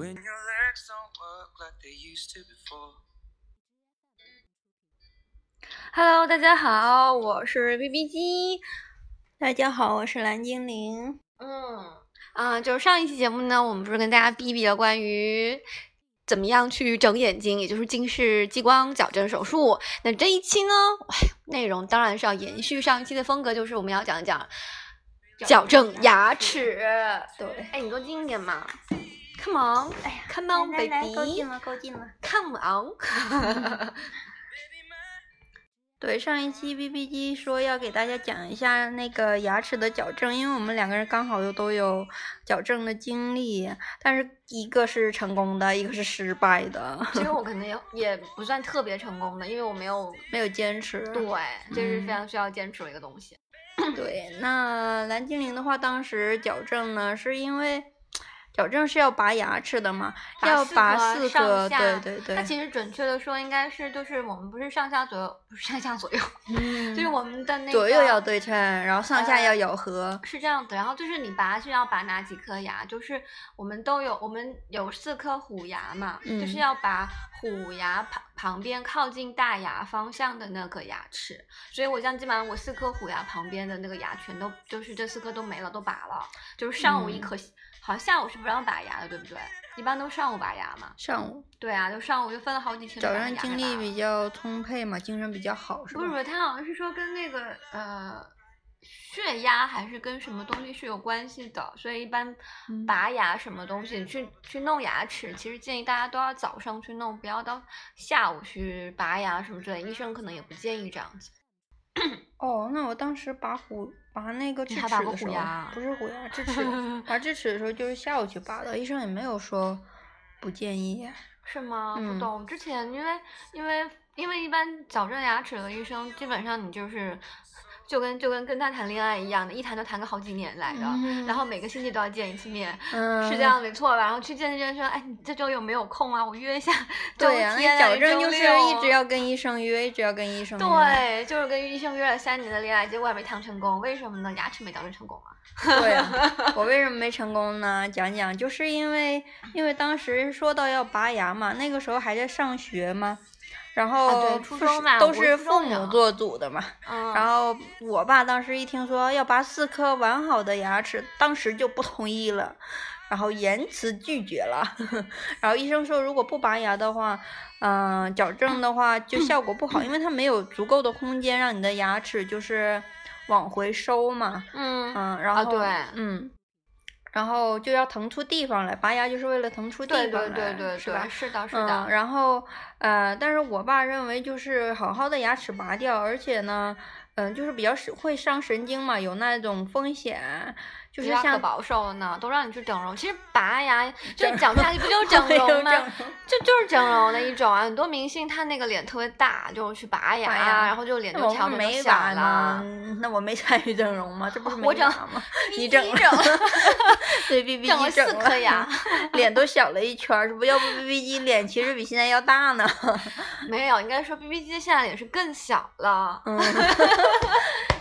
When your legs don't work like they used to before. Hello，大家好，我是 B B 机。大家好，我是蓝精灵。嗯，啊，就是上一期节目呢，我们不是跟大家逼逼了关于怎么样去整眼睛，也就是近视激光矫正手术。那这一期呢，内容当然是要延续上一期的风格，就是我们要讲一讲矫正牙齿。对，哎，你多近一点嘛，Come on，哎呀，Come on 来来来，够近了，够近了。on。对，上一期 B B 机说要给大家讲一下那个牙齿的矫正，因为我们两个人刚好又都有矫正的经历，但是一个是成功的，一个是失败的，其实我可能也也不算特别成功的，因为我没有 没有坚持。对，这是嗯非常需要坚持的一个东西。对，那蓝精灵的话，当时矫正呢，是因为矫正是要拔牙齿的嘛，要拔四上颗，下对对对它，其实准确的说，应该是就是我们不是上下左右，不是上下左右，就是我们的那个左右要对称，然后上下呃要咬合。是这样子，然后就是你拔是要拔哪几颗牙？就是我们都有，我们有四颗虎牙嘛，就是嗯要拔虎牙旁旁边靠近大牙方向的那个牙齿。所以我像基本上我四颗虎牙旁边的那个牙全都就是这四颗都没了，都拔了。就是上午一嗯颗，好像下午是不让拔牙的，对不对？一般都上午拔牙嘛。上午对啊，就上午就分了好几天早上精力比较充沛嘛，精神比较好，是吧？不是不是，他好像是说跟那个呃血压还是跟什么东西是有关系的，所以一般嗯拔牙什么东西、去去弄牙齿，其实建议大家都要早上去弄，不要到下午去拔牙什么之类，医生可能也不建议这样子。哦，那我当时拔虎拔那个智齿的时候不是虎牙，智齿 拔智齿的时候就是下午去拔的，医生也没有说不建议。是吗？嗯不懂。之前因为因为因为一般矫正牙齿的医生，基本上你就是就跟就跟跟他谈恋爱一样的，一谈就谈个好几年来的，嗯然后每个星期都要见一次面。嗯，是这。样没错吧？然后去见见说，哎，你这周有没有空啊？我约一下 周对啊那矫正就是一直要跟医生约，一直要跟医生约。对，就是跟医生约了三年的恋爱，结果还没谈成功，为什么呢？牙齿没矫正成功啊。对呀、我为什么没成功呢？讲讲，就是因为因为当时说到要拔牙嘛，那个时候还在上学嘛，然后啊对初中嘛都是父母做主的嘛。嗯，然后我爸当时一听说要拔四颗完好的牙齿，当时就不同意了，然后严词拒绝了。然后医生说，如果不拔牙的话，嗯、矫正的话就效果不好，因为它没有足够的空间让你的牙齿就是往回收嘛。嗯，嗯，然后、啊对嗯，然后就要腾出地方来，拔牙就是为了腾出地方来，对对对是吧，？是的，是嗯，的。然后呃，但是我爸认为就是好好的牙齿拔掉，而且呢，嗯、就是比较是会伤神经嘛，有那种风险，就就是可像保守了呢，都让你去整容。其实拔牙就讲下去，不 就是整容吗？整容这就是整容的一种啊。很多明星他那个脸特别大，就是去拔牙，拔牙然后就脸就调整不是没小拔了。，那我没参与整容吗？这不是没我整吗？你你整 了整对，B B 整了机整四颗牙，脸都小了一圈儿，是不？要不 B B 机脸其实比现在要大呢。没有，应该说 B B 机现在脸是更小了。嗯，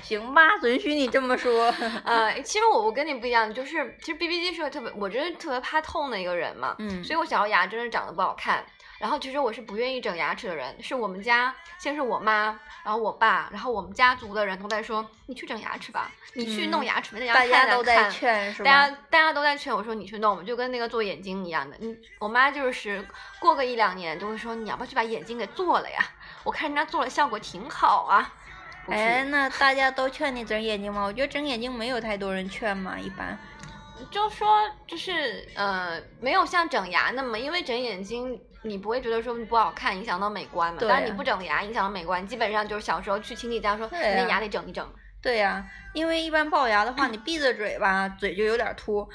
行吧，允许你这么说。呃，其实我我跟你不一样，就是其实 B B 机是个特别，我真是特别怕痛的一个人嘛，嗯所以我小时候牙真的长得不好看。然后其实我是不愿意整牙齿的人，是我们家先是我妈，然后我爸，然后我们家族的人都在说你去整牙齿吧，你去弄嗯牙齿吧，那牙大家都在劝，是吧？大家大家都在劝我说你去弄，就跟那个做眼睛一样的。你我妈就是过个一两年就会说你要不要去把眼睛给做了呀？我看人家做了效果挺好啊。哎，那大家都劝你整眼睛吗？我觉得整眼睛没有太多人劝嘛，一般。就说就是呃，没有像整牙那么，因为整眼睛你不会觉得说不好看，影响到美观嘛。对但是你啊不整牙，影响到美观，基本上就是小时候去亲戚家说，你那牙得整一整。对呀、因为一般龅牙的话，你闭着嘴巴，嘴就有点凸；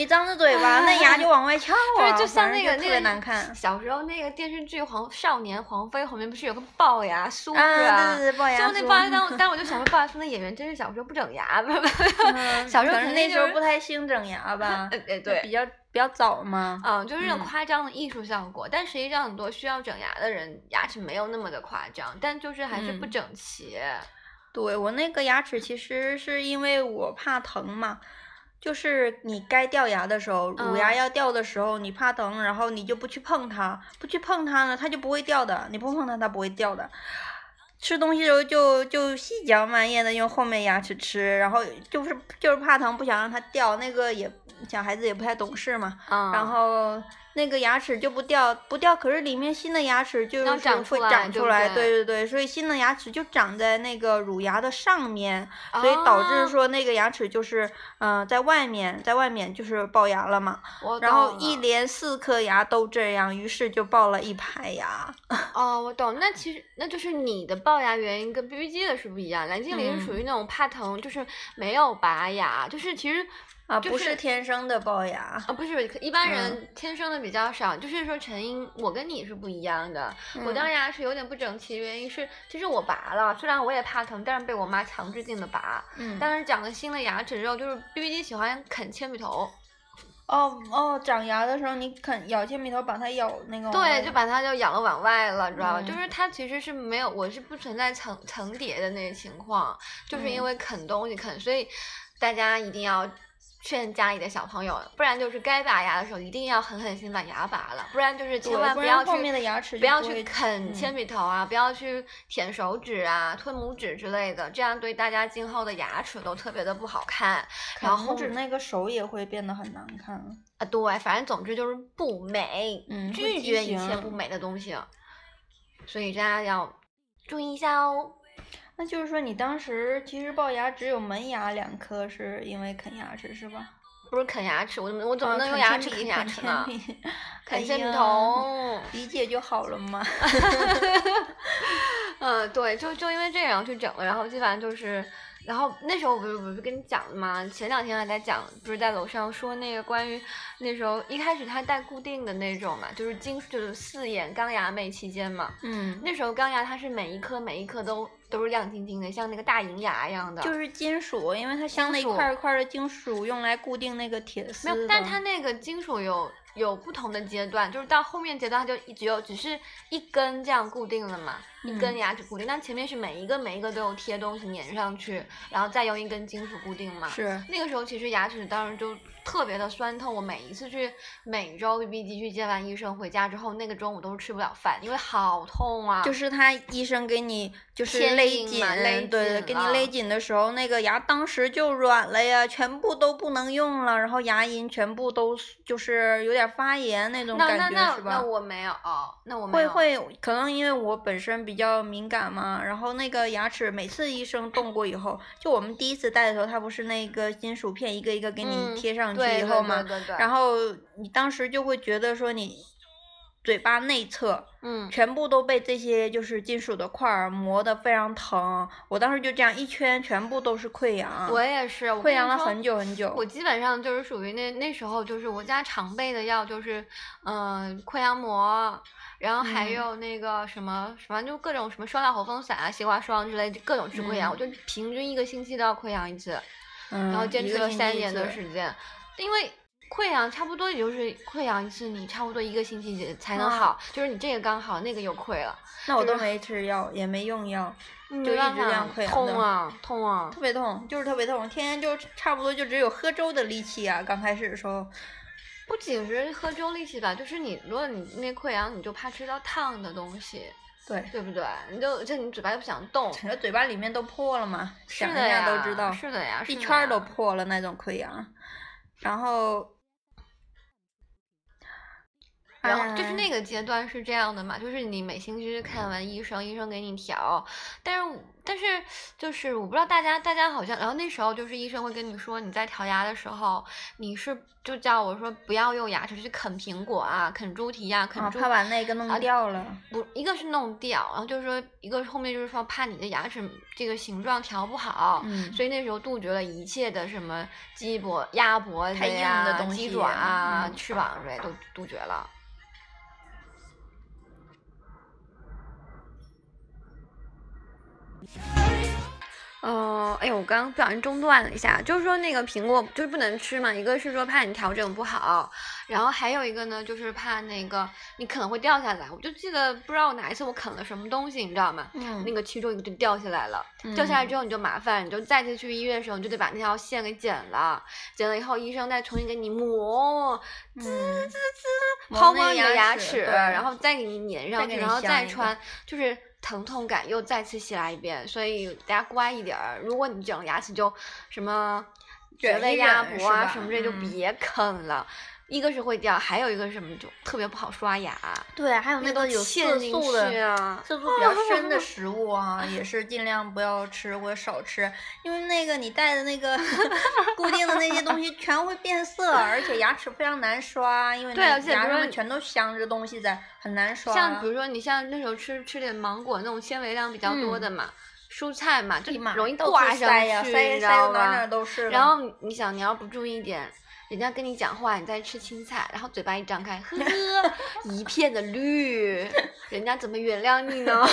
你张着嘴巴，那牙就往外翘啊，就是就像那个那个难看。小时候那个电视剧《黄少年黄飞》后面不是有个龅牙叔啊，啊？对对对，龅牙叔就那龅牙，但我但我就想说，龅牙叔那演员真是小时候不整牙，不是不是嗯小时候可能那时候不太兴整牙吧，呃呃就对比较比较早嘛。嗯，就是那种嗯夸张的艺术效果，但实际上很多需要整牙的人牙齿没有那么的夸张，但就是还是不嗯整齐。对我那个牙齿其实是因为我怕疼嘛，就是你该掉牙的时候，乳牙嗯要掉的时候，你怕疼，然后你就不去碰它，不去碰它呢，它就不会掉的。你不碰它，它不会掉的。吃东西的时候就就细嚼慢咽的用后面牙齿吃，然后就是就是怕疼，不想让它掉。那个也小孩子也不太懂事嘛，嗯，然后那个牙齿就不掉不掉，可是里面新的牙齿就要是会长出来对对对所以新的牙齿就长在那个乳牙的上面，所以导致哦说那个牙齿就是嗯、呃在外面在外面就是龅牙了嘛，我然后一连四颗牙都这样，于是就龅了一排牙。哦，我懂。那其实那就是你的龅牙原因跟 B B 机的是不一样。蓝精灵是属于那种怕疼，就是没有拔牙，就是其实啊，不就是是天生的龅牙。啊，不是，一般嗯人天生的比较少。就是说陈英，我跟你是不一样的。我当嗯时牙齿有点不整齐，原因是其实我拔了，虽然我也怕疼，但是被我妈强制性的拔。嗯，但是长了新的牙齿之后，就是 B B 机喜欢啃铅笔头，哦哦，长牙的时候你啃咬铅笔头，把它咬那个对，就把它就咬了往外了，知道吧？嗯就是它其实是没有，我是不存在层层叠的那个情况，就是因嗯为啃东西啃，所以大家一定要劝家里的小朋友，不然就是该拔牙的时候一定要狠狠心把牙拔了，不然就是千万不要去然后面的牙齿不要去啃嗯铅笔头啊，不要去舔手指啊、吞拇指之类的，这样对大家今后的牙齿都特别的不好看。然后拇指那个手也会变得很难看。啊，对，反正总之就是不美，嗯拒绝一切不美的东西，所以大家要注意一下哦。那就是说，你当时其实龅牙只有门牙两颗，是因为啃牙齿是吧？不是啃牙齿，我怎么我怎么啊能用牙齿啃牙啃齿呢？啃铅笔哎呀头。理 解就好了嘛。嗯，对，就就因为这样去整了，然后基本上就是，然后那时候我不是不是跟你讲的吗？前两天还在讲，不是在楼上说那个关于那时候一开始它带固定的那种嘛，就是金就是四眼钢牙妹期间嘛，嗯，那时候钢牙它是每一颗每一颗都都是亮晶晶的，像那个大银牙一样的。就是金属，因为它镶了一块一块的金属，用来固定那个铁丝。没有，但它那个金属有有不同的阶段，就是到后面阶段它就一直有只是一根这样固定了嘛，一根嗯牙齿固定，但前面是每一个每一个都有贴东西粘上去，然后再用一根金属固定嘛。是那个时候其实牙齿当时就特别的酸痛，我每一次去每周 BB 机去见完医生回家之后，那个中午都是吃不了饭，因为好痛啊。就是他医生给你就是牵勒紧嘛，勒对，紧对给你勒紧的时候，那个牙当时就软了呀，全部都不能用了，然后牙龈全部都就是有点发炎那种感觉，那那那是吧？我没有，哦那我没有。会会，可能因为我本身比较敏感嘛，然后那个牙齿每次医生动过以后，就我们第一次戴的时候，它不是那个金属片一个一个给你嗯贴上去以后嘛，对对对然后你当时就会觉得说你嘴巴内侧嗯，全部都被这些就是金属的块儿磨得非常疼，我当时就这样一圈全部都是溃疡，我也是，我溃疡了很久很久。我基本上就是属于那那时候就是我家常备的药就是，嗯、溃疡膜，然后还嗯有那个什么，反正就各种什么双料喉风散啊、西瓜霜之类，就各种治溃疡，嗯我就平均一个星期都要溃疡一次，嗯，然后坚持了三年的时间，因为。溃疡差不多也就是溃疡一次，你差不多一个星期才能啊好，就是你这个刚好，那个又溃了，就是那我都没吃药，也没用药，就一直这样溃疡的痛啊痛啊！特别痛，就是特别痛，天天就差不多就只有喝粥的力气啊。刚开始的时候，不仅是喝粥力气吧，就是你如果你那溃疡，你就怕吃到烫的东西，对，对不对？你就这你嘴巴又不想动，整个嘴巴里面都破了嘛，想一是的呀，下都知道，是的呀，是的一圈儿都破了那种溃疡。然后，然后就是哎那个阶段是这样的嘛，就是你每星期看完医生，医生给你调，但是但是就是我不知道大家大家好像，然后那时候就是医生会跟你说你在调牙的时候，你是就叫我说不要用牙齿去啃苹果啊，啃猪蹄呀、啃啊，猪怕把那个弄啊掉了。不，一个是弄掉，然后就是说，一个后面就是说怕你的牙齿这个形状调不好，嗯所以那时候杜绝了一切的什么鸡脖、鸭脖子呀、的东西鸡爪啊、嗯翅膀之类都杜绝了。呃，哎呦，我刚刚不小心中断了一下，就是说那个苹果就是不能吃嘛，一个是说怕你调整不好，然后还有一个呢就是怕那个你可能会掉下来。我就记得不知道哪一次我啃了什么东西，你知道吗？嗯那个其中一个就掉下来了，掉下来之后你就麻烦，你就再次去医院的时候，你就得把那条线给剪了，剪了以后医生再重新给你磨，嗯，抛磨那个光你的牙齿，然后再给你粘上去，然后再穿，就是疼痛感又再次袭来一遍。所以大家乖一点儿，如果你整牙齿就什么绝味鸭脖啊什么这就嗯别啃了。一个是会掉，还有一个是什么就特别不好刷牙，对，还有那个有色素的啊。色素比较 深的食物啊，也是尽量不要吃或者少吃，因为那个你带的那个 固定的那些东西全会变色，而且牙齿非常难刷，因为牙上面全都镶着东西在，很难刷。像比如说你像那时候吃吃点芒果那种纤维量比较多的嘛，蔬菜嘛，就容易挂上去，塞你知道塞的哪哪吗儿？都是。然后你你想，你要不注意一点，人家跟你讲话，你在吃青菜，然后嘴巴一张开，呵呵，一片的绿，人家怎么原谅你呢？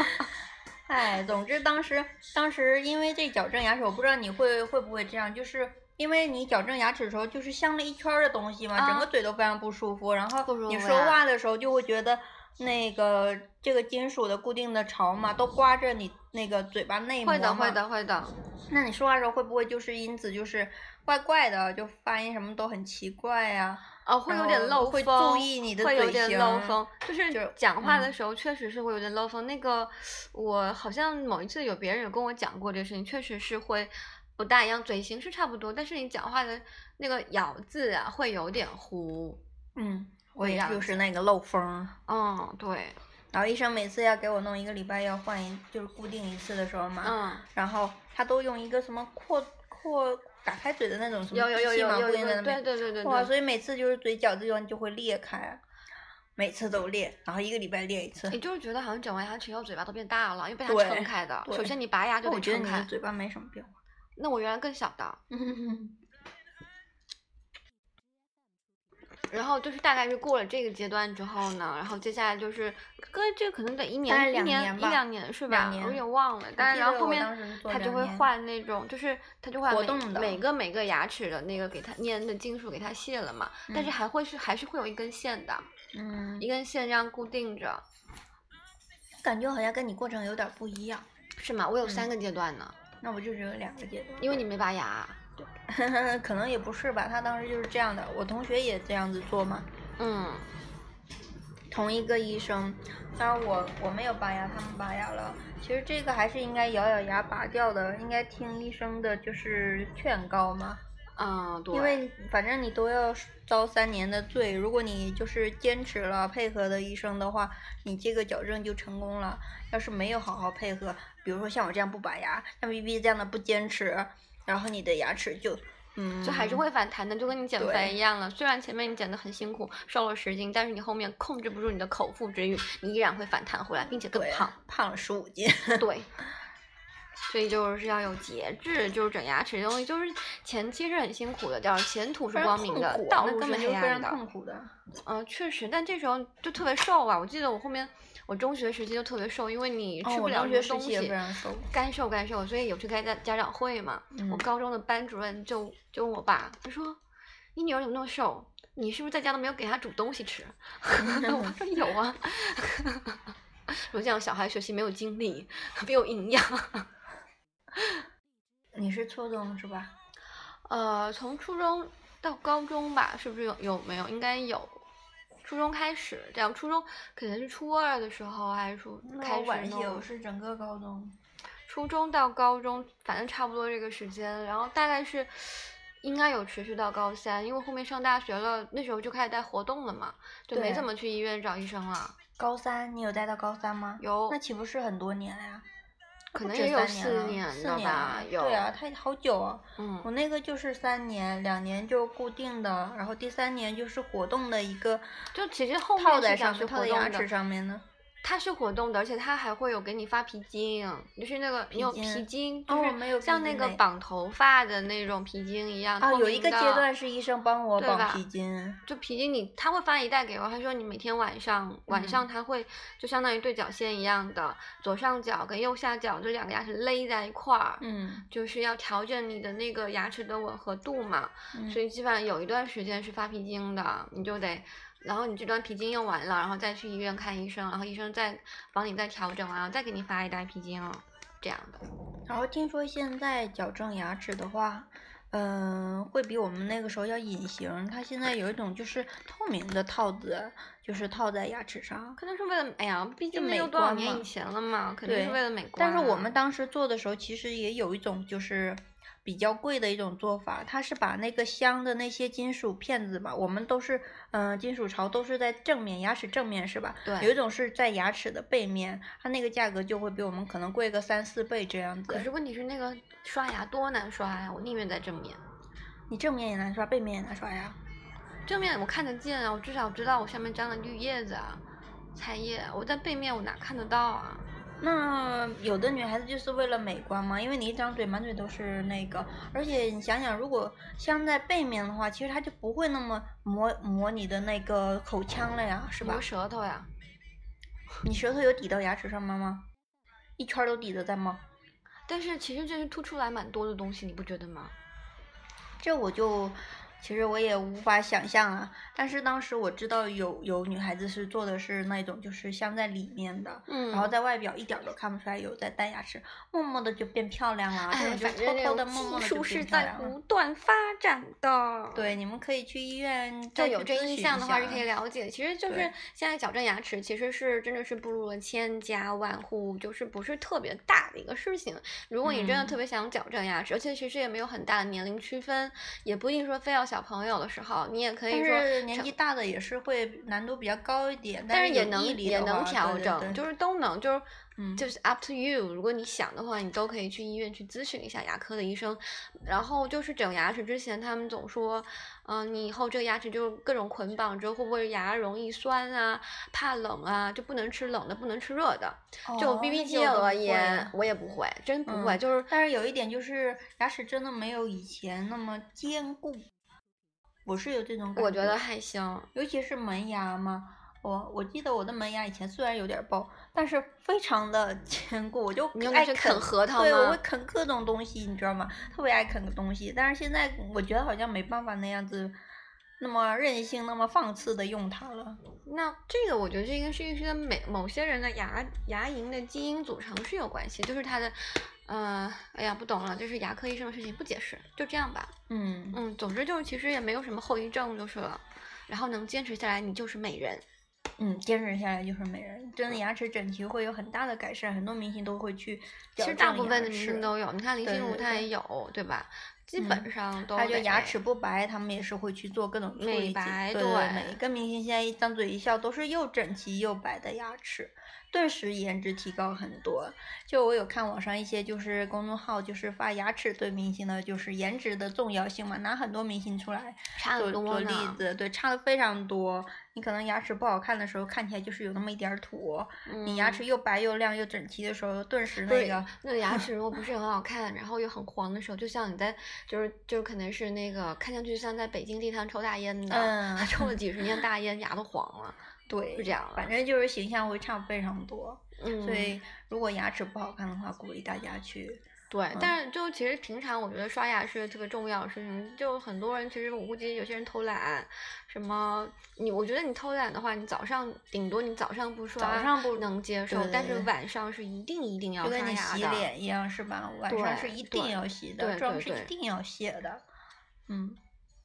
哎，总之当时当时因为这矫正牙齿，我不知道你会会不会这样，就是因为你矫正牙齿的时候，就是镶了一圈儿的东西嘛，整啊个嘴都非常不舒服，然后你说话的时候就会觉得那个这个金属的固定的槽嘛，都刮着你那个嘴巴内膜会的，会。的，会的。那你说话的时候会不会就是因此就是怪怪的，就发音什么都很奇怪呀、哦，会有点漏风会，注意你的会有点嘴型漏风，就是就讲话嗯的时候确实是会有点漏风。那个我好像某一次有别人有跟我讲过这个事情，确实是会不大一样，嘴型是差不多，但是你讲话的那个咬字啊会有点糊。嗯，我也就是那个漏风。嗯，对，然后医生每次要给我弄一个礼拜要换一，就是固定一次的时候嘛，嗯，然后他都用一个什么扩扩打开嘴的那种什么有有有机器嘛，固定在那边。对对对哇，对。所以每次就是嘴角这地方就会裂开，每次都裂，然后一个礼拜裂一次。你就是觉得好像整完牙齿以后嘴巴都变大了，因为被它撑开的。首先你拔牙就我觉得得撑开，你的嘴巴没什么变化。那我原来更小的。然后就是大概是过了这个阶段之后呢，然后接下来就是，哥这可能得一年一年两年吧一两年是吧？两年我有点忘了。但是然后后面他就会换那种，就是他就会每个每个牙齿的那个给它粘的金属给它卸了嘛，但是嗯还会是还是会有一根线的，嗯一，根线这样固定着，感觉好像跟你过程有点不一样。是吗？我有三嗯个阶段呢，那我就只有两个阶段。因为你没拔牙。可能也不是吧，他当时就是这样的，我同学也这样子做嘛。嗯，同一个医生，当然我我没有拔牙，他们拔牙了。其实这个还是应该咬咬牙拔掉的，应该听医生的就是劝告嘛。嗯，对，因为反正你都要遭三年的罪，如果你就是坚持了配合的医生的话，你这个矫正就成功了。要是没有好好配合，比如说像我这样不拔牙，像 B B 这样的不坚持，然后你的牙齿就嗯，就还是会反弹的，就跟你减肥一样了。虽然前面你减的很辛苦，瘦了十斤，但是你后面控制不住你的口腹之欲，你依然会反弹回来，并且更胖。胖了十五斤。对，所以就是要有节制，就是整牙齿这东西，就是前期是很辛苦的，叫前途是光明的，道路那根本就非常。痛苦的。嗯、确实，但这时候就特别瘦啊！我记得我后面我中学时期就特别瘦，因为你哦吃不了我中学时什么东西，干瘦干瘦，所以有去开家家长会嘛。我嗯高中的班主任就就问我爸，他说：“你女儿怎么那么瘦？你是不是在家都没有给她煮东西吃？” 我说有啊。说这样小孩学习没有精力，没有营养。你是初中是吧？呃，从初中到高中吧，是不是有有没有？应该有。初中开始，这样初中可能是初二的时候还是初开始弄我是整个高中。初中到高中，反正差不多这个时间，然后大概是应该有持续到高三，因为后面上大学了，那时候就开始带活动了嘛，就没怎么去医院找医生了。高三你有带到高三吗？有那岂不是很多年了呀？可能也有三四年了四年了？吧有对啊，它好久啊。嗯我那个就是三年，两年就固定的，然后第三年就是活动的一个就其实后面套是想去在上面，套在牙齿上面的。它是活动的，而且它还会有给你发皮筋，就是那个你有皮筋就是像那个绑头发的那种皮筋一样。哦，有一个阶段是医生帮我绑皮筋，就皮筋你，他会发一袋给我，他说你每天晚上晚嗯上他会就相当于对角线一样的，左上角跟右下角这两个牙齿勒在一块儿，嗯，就是要调整你的那个牙齿的吻合度嘛。嗯所以基本上有一段时间是发皮筋的，你就得，然后你这段皮筋用完了，然后再去医院看医生，然后医生再帮你再调整完，然后再给你发一袋皮筋，这样的。然后听说现在矫正牙齿的话，嗯、会比我们那个时候要隐形。它现在有一种就是透明的套子，就是套在牙齿上。可能是为了，哎呀，毕竟没有多少年以前了嘛，肯定是为了美观、但是我们。当时做的时候，其实也有一种就是比较贵的一种做法，它是把那个镶的那些金属片子吧，我们都是嗯、呃金属槽都是在正面牙齿正面是吧？对有一种是在牙齿的背面，它那个价格就会比我们可能贵个三四倍这样子。可是问题是那个刷牙多难刷呀，我宁愿在正面。你正面也难刷，背面也难刷呀。正面我看得见啊，我至少知道我下面粘了绿叶子啊，菜叶。我在背面我哪看得到啊？那有的女孩子就是为了美观嘛，因为你一张嘴满嘴都是那个，而且你想想，如果镶在背面的话，其实它就不会那么磨磨你的那个口腔了呀，是吧磨？舌头呀。你舌头有抵到牙齿上面吗？一圈都抵着在吗？但是其实这是凸出来蛮多的东西，你不觉得吗？这我就其实我也无法想象啊。但是当时我知道有有女孩子是做的是那种就是镶在里面的，嗯然后在外表一点儿都看不出来有在戴牙齿，默默的就变漂亮了。这哎，种就反正这偷偷的、种默默的就技术是在不。断发展的。。对，你们可以去医院就有这印去咨询一象的话是可以了解，其实就是现在矫正牙齿其实是真的是步入了千家万户，就是不是特别大的一个事情。如果你真的嗯特别想矫正牙齿，而且其实也没有很大的年龄区分，也不一定说非要小朋友的时候，你也可以但说是年纪大的也是会难度比较高一点，但是也能也能调整，对就是都能，就是嗯就是 up to you。如果你想的话，你都可以去医院去咨询一下牙科的医生。然后就是整牙齿之前，他们总说，嗯、你以后这个牙齿就各种捆绑之后，会不会牙容易酸啊、怕冷啊，就不能吃冷的，不能吃热的。就哦 B B 那 T 有的而言，我也不会，真不会，嗯就是但是有一点就是牙齿真的没有以前那么坚固，我是有这种感觉我觉得还行。尤其是门牙嘛。我我记得我的门牙以前虽然有点爆，但是非常的 坚固，我就爱啃啃核桃对，我会啃各种东西，你知道吗？特别爱啃个东西。但是现在我觉得好像没办法那样子，那么任性、那么放肆的用它了。那这个我觉得这个是跟每某些人的牙牙龈的基因组成是有关系，就是它的，呃，哎呀不懂了，就是牙科医生的事情，不解释，就这样吧。嗯嗯，总之就是其实也没有什么后遗症就是了，然后能坚持下来，你就是美人。嗯，坚持下来就是美人，真的牙齿整齐会有很大的改善，很多明星都会去其实大部分的明星都有，你看林心如她也有，对吧？基嗯本上都还有就牙齿不白，他们也是会去做各种处美理。白对对，对每一个明星现在一张嘴一笑都是又整齐又白的牙齿，顿时颜值提高很多。就我有看网上一些就是公众号，就是发牙齿对明星的就是颜值的重要性嘛，拿很多明星出来差做做例得多呢。子，对，差的非常多。你可能牙齿不好看的时候，看起来就是有那么一点儿土；你牙嗯齿又白又亮又整齐的时候，顿时那个那个牙齿如果不是很好看，然后又很黄的时候，就像你在就是就是可能是那个看上去像在北京地摊抽大烟的，抽了 几十年大烟，牙都黄了，对，是这样的反正就是形象会差非常多。嗯，所以如果牙齿不好看的话，鼓励大家去。对，嗯但是就其实平常我觉得刷牙是特别重要的事情，就很多人其实我估计有些人偷懒，什么你我觉得你偷懒的话，你早上顶多你早上不刷，早上不能接受，但是晚上是一定一定要刷牙的就跟你。洗脸一样是吧？晚上是一定要洗的，对妆是一定要卸的。嗯，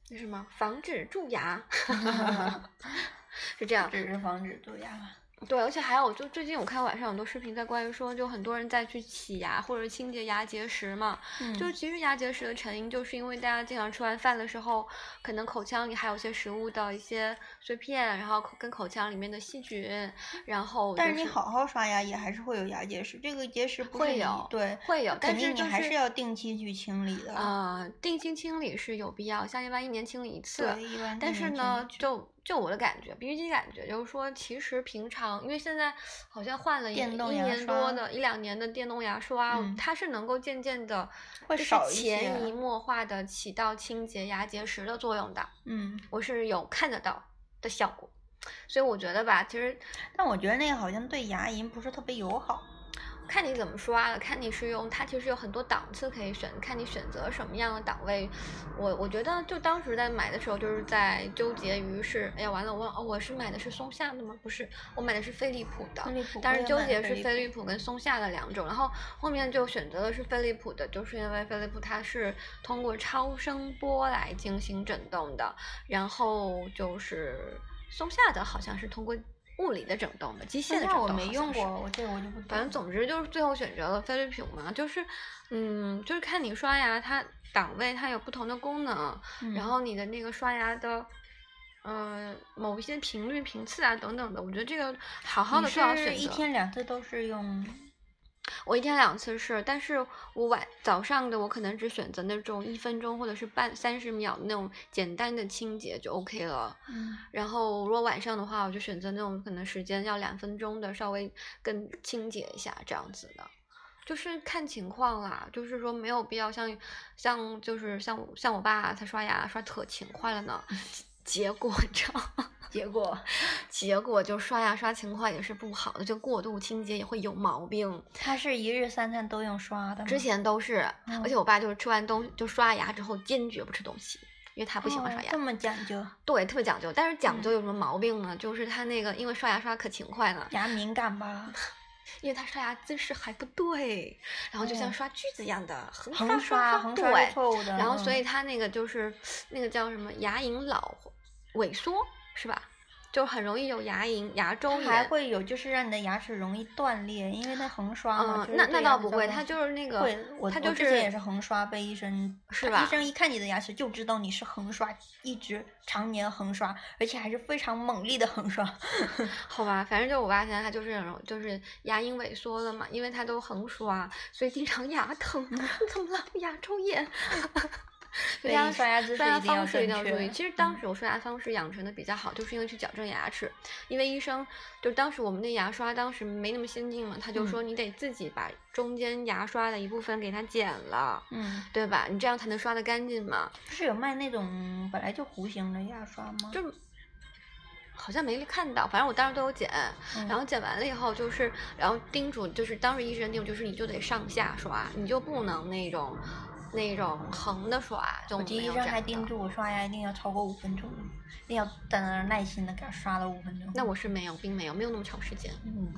那什么防止蛀牙，是这样。只是防止蛀牙嘛。对，而且还有，就最近我看网上很多视频在关于说，就很多人在去洗牙或者清洁牙结石嘛。嗯就其实牙结石的成因，就是因为大家经常吃完饭的时候，可能口腔里还有些食物的一些碎片，然后跟口腔里面的细菌，然后、但是你好好刷牙也还是会有牙结石，这个结石不会有对，会有，但是你还是要定期去清理的。呃定期清理是有必要，像一般一年清理一次。对，一般但是呢就就我的感觉，BB 机感觉就是说，其实平常因为现在好像换了一年多的一两年的电动牙刷，嗯它是能够渐渐的，就是会少一潜移默化的起到清洁牙结石的作用的，嗯，我是有看得到的效果。所以我觉得吧，其实但我觉得那个好像对牙龈不是特别友好。看你怎么刷了，看你是用它其实有很多档次可以选，看你选择什么样的档位。我我觉得就当时在买的时候，就是在纠结于是，哎呀完了，我忘哦，我是买的是松下的吗？不是，我买的是飞利浦的。飞利浦但是纠结是飞利浦跟松下的两种，然后后面就选择的是飞利浦的，就是因为飞利浦它是通过超声波来进行震动的，然后就是松下的好像是通过物理的整动的，机械的整动我没用过，我这个我就不懂。反正总之就是最后选择了飞利浦嘛，就是，嗯，就是看你刷牙，它档位它有不同的功能，嗯然后你的那个刷牙的，呃，某一些频率、频次啊等等的，我觉得这个好好的你最好选择。是一天两次都是用，我一天两次是，但是我晚早上的我可能只选择那种一分钟或者是半三十秒那种简单的清洁就 OK 了。嗯然后如果晚上的话，我就选择那种可能时间要两分钟的，稍微更清洁一下这样子的，就是看情况啦。就是说没有必要像像就是像像我爸他刷牙刷特勤快了呢，结果你 知道吗？结果 结果就刷牙刷勤快也是不好的，就过度清洁也会有毛病。他是一日三餐都用刷的吗，之前都是，嗯而且我爸就是吃完东就刷牙之后坚决不吃东西，因为他不喜欢刷牙。哦这么讲究，对，特别讲究，但是讲究嗯有什么毛病呢？就是他那个因为刷牙刷可勤快了，牙敏感吧？因为他刷牙姿势还不对，然后就像哦刷锯子一样的横横刷刷横刷对然后所以嗯他那个就是那个叫什么牙龈老萎缩是吧？就很容易有牙龈牙周炎。还会有就是让你的牙齿容易断裂，因为它横刷嘛。嗯，那那就是对倒不会，它就是那个会，我它就我之前也是横刷，被医生是吧医生一看你的牙齿就知道你是横刷，一直常年横刷，而且还是非常猛烈的横刷。好吧，反正就我爸现在他就是那种就是牙龈萎缩了嘛，因为他都横刷，所以经常牙疼。怎么了？牙周炎。所以牙刷牙姿势一定要方式一定要正确注意。其实当嗯时我刷牙方式养成的比较好，就是因为去矫正牙齿，因为医生就当时我们那牙刷当时没那么先进嘛，他就嗯说你得自己把中间牙刷的一部分给它剪了，嗯，对吧？你这样才能刷得干净嘛。不是有卖那种本来就弧形的牙刷吗？就好像没看到，反正我当时都有剪，嗯然后剪完了以后就是，然后叮嘱就是当时医生叮嘱就是你就得上下刷，你就不能那种那种横的刷，就我记得医生还叮嘱我刷牙一定要超过五分钟，一定要在那儿耐心的给它刷了五分钟。那我是没有，并没有，没有那么长时间。嗯，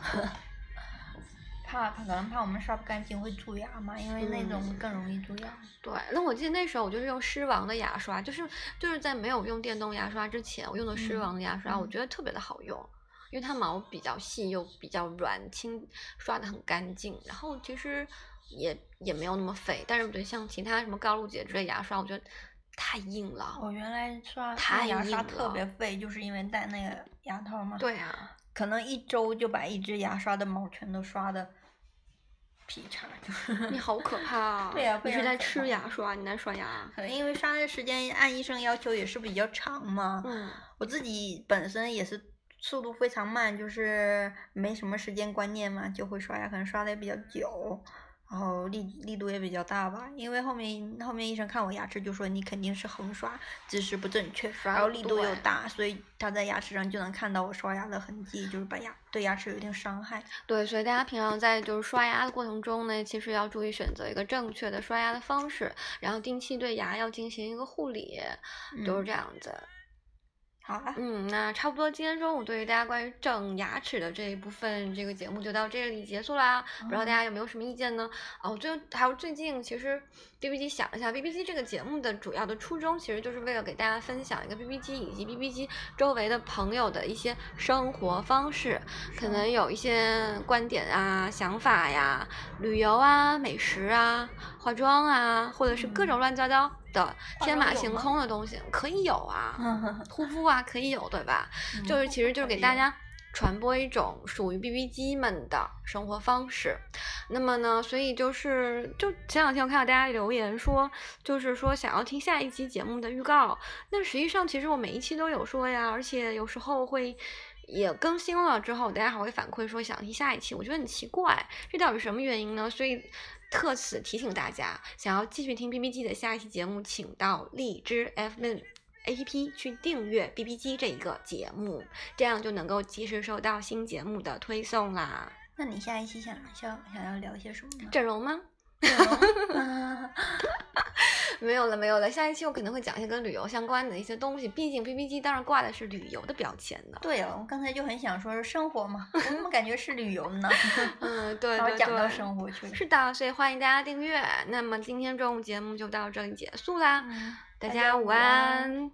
怕可能怕我们刷不干净会蛀牙嘛，因为那种嗯更容易蛀牙。对，那我记得那时候我就是用狮王的牙刷，就是就是在没有用电动牙刷之前，我用的狮嗯王的牙刷，我嗯觉得特别的好用，因为它毛比较细又比较软，清刷的很干净，然后其实也也没有那么费，但是我觉得像其他什么高露洁之类牙刷，我觉得太硬了。我原来刷太牙刷特别费，就是因为戴那个牙套嘛。，对啊，可能一周就把一只牙刷的毛全都刷的劈叉，就是。你好可怕啊！对啊你是在吃牙刷，你在刷牙？可能因为刷的时间按医生要求也是比较长嘛。嗯，我自己本身也是速度非常慢，就是没什么时间观念嘛，就会刷牙，可能刷的也比较久，然后力力度也比较大吧。因为后面后面医生看我牙齿就说你肯定是横刷，姿势不正确，刷然后力度又大，所以他在牙齿上就能看到我刷牙的痕迹，就是把牙对牙齿有一定伤害。对，所以大家平常在就是刷牙的过程中呢，其实要注意选择一个正确的刷牙的方式，然后定期对牙要进行一个护理，就是嗯这样子。好啊，嗯，那差不多今天中午对于大家关于整牙齿的这一部分这个节目就到这里结束啦。不知道大家有没有什么意见呢？哦，最还有最近其实 B B 机想一下，B B 机这个节目的主要的初衷其实就是为了给大家分享一个 B B 机以及 B B 机周围的朋友的一些生活方式，可能有一些观点啊、想法呀、旅游啊、美食啊、化妆啊，或者是各种乱七八糟的天马行空的东西，可以有啊。护肤啊，可以有，对吧？就是其实就是给大家传播一种属于 BB 机们的生活方式。那么呢，所以就是就前两天我看到大家留言说，就是说想要听下一期节目的预告。那实际上其实我每一期都有说呀，而且有时候会。也更新了之后，大家还会反馈说想听下一期，我觉得很奇怪，这到底什么原因呢？所以特此提醒大家，想要继续听 B B G 的下一期节目，请到荔枝 F M A P P 去订阅 B B G 这一个节目，这样就能够及时收到新节目的推送啦。那你下一期想想想要聊些什么呢？整容吗？没有了，没有了。下一期我可能会讲一些跟旅游相关的一些东西，毕竟 PPT 当然挂的是旅游的标签的。对了，我刚才就很想说是生活嘛，我怎么感觉是旅游呢？嗯，对对然后讲到生活去了。是的，所以欢迎大家订阅。那么今天中午节目就到这里结束啦，嗯大家午安